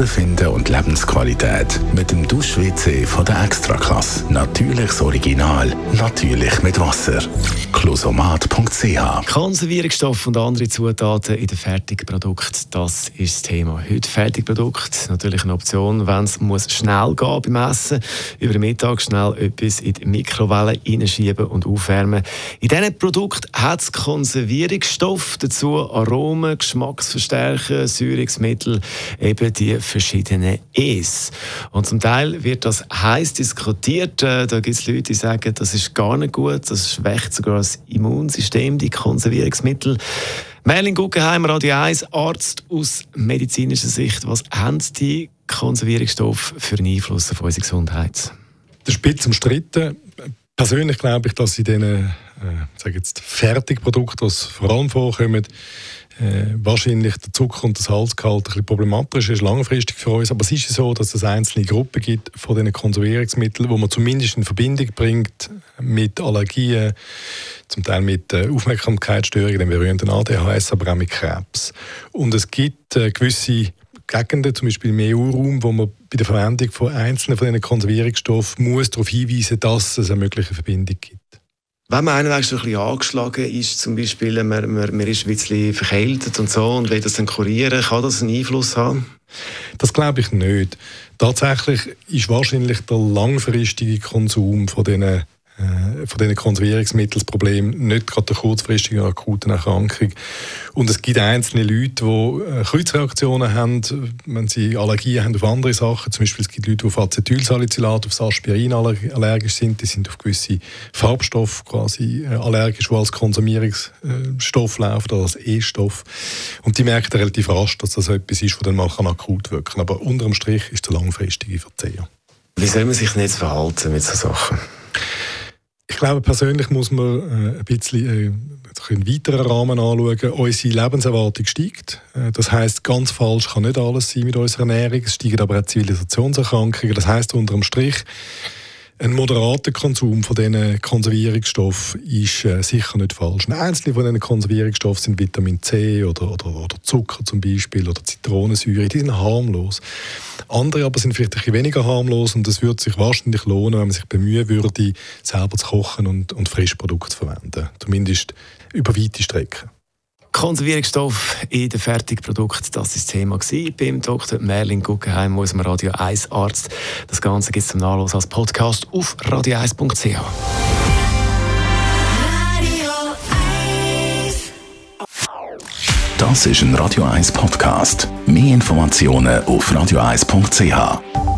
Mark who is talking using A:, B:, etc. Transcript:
A: Wohlbefinden und Lebensqualität mit dem Dusch-WC von der Extraklasse. Natürliches Original, natürlich mit Wasser. Closomat.ch
B: Konservierungsstoffe und andere Zutaten in den Fertigprodukten, das ist das Thema. Heute Fertigprodukt, natürlich eine Option, wenn es muss schnell gehen beim Essen. Über den Mittag schnell etwas in die Mikrowelle reinschieben und aufwärmen. In diesen Produkten hat es Konservierungsstoffe, dazu Aromen, Geschmacksverstärker, Säurungsmittel, eben die verschiedenen E's. Und zum Teil wird das heiß diskutiert. Äh, da gibt es Leute, die sagen, das ist gar nicht gut, das schwächt sogar das Immunsystem, die Konservierungsmittel. Merlin Guggenheim, Radio 1, Arzt aus medizinischer Sicht. Was haben die Konservierungsstoffe für einen Einfluss auf unsere Gesundheit?
C: Das ist ein bisschen umstritten. Persönlich glaube ich, dass in diesen äh, sage jetzt Fertigprodukten, die vor allem vorkommen, äh, wahrscheinlich der Zucker und das Salzgehalt ein problematisch ist, langfristig für uns. Aber es ist so, dass es einzelne Gruppen gibt von diesen Konservierungsmitteln, wo man zumindest in Verbindung bringt mit Allergien, zum Teil mit äh, Aufmerksamkeitsstörungen, dem berühmten ADHS, aber auch mit Krebs. Und es gibt äh, gewisse Gegenden, zum Beispiel im EU-Raum, wo man bei der Verwendung von einzelnen von diesen Konservierungsstoffen muss darauf hinweisen, dass es eine mögliche Verbindung gibt.
B: Wenn man einen so ein bisschen angeschlagen ist, zum Beispiel, man, man, man ist ein bisschen verkältet und so und will das dann kurieren, kann das einen Einfluss haben?
C: Das glaube ich nicht. Tatsächlich ist wahrscheinlich der langfristige Konsum von diesen von diesen Konservierungsmitteln nicht gerade der kurzfristigen akuten Erkrankung. Und es gibt einzelne Leute, die äh, Kreuzreaktionen haben, wenn sie Allergien haben auf andere Sachen. Zum Beispiel es gibt Leute, die auf Acetylsalicylat, auf Aspirin allergisch sind. Die sind auf gewisse Farbstoffe quasi äh, allergisch, die als Konsumierungsstoff laufen oder als E-Stoff. Und die merken relativ rasch, dass das etwas ist, das dann mal akut wirken kann. Aber unterm Strich ist der langfristige Verzehr.
B: Wie soll man sich jetzt verhalten mit solchen Sachen?
C: Glaube, persönlich muss man äh, ein bisschen äh, einen weiteren Rahmen anschauen. Unsere Lebenserwartung steigt. Äh, das heißt, ganz falsch kann nicht alles sein mit unserer Ernährung. Es steigen aber auch Zivilisationserkrankungen. Das heißt unterm Strich, ein moderater Konsum von diesen Konservierungsstoffen ist äh, sicher nicht falsch. Einzelne von diesen Konservierungsstoffen sind Vitamin C oder, oder, oder Zucker zum Beispiel oder Zitronensäure. Die sind harmlos. Andere aber sind vielleicht ein bisschen weniger harmlos und es würde sich wahrscheinlich lohnen, wenn man sich bemühen würde, selber zu kochen und, und Frischprodukte zu verwenden. Zumindest über weite Strecken.
B: Konservierungsstoff in den Fertigprodukten, das war das Thema beim Dr. Merlin Guggenheim, unserem Radio 1 Arzt. Das Ganze gibt es zum Nachlesen als Podcast auf radio1.ch.
A: Das ist ein Radio 1 Podcast. Mehr Informationen auf radio1.ch.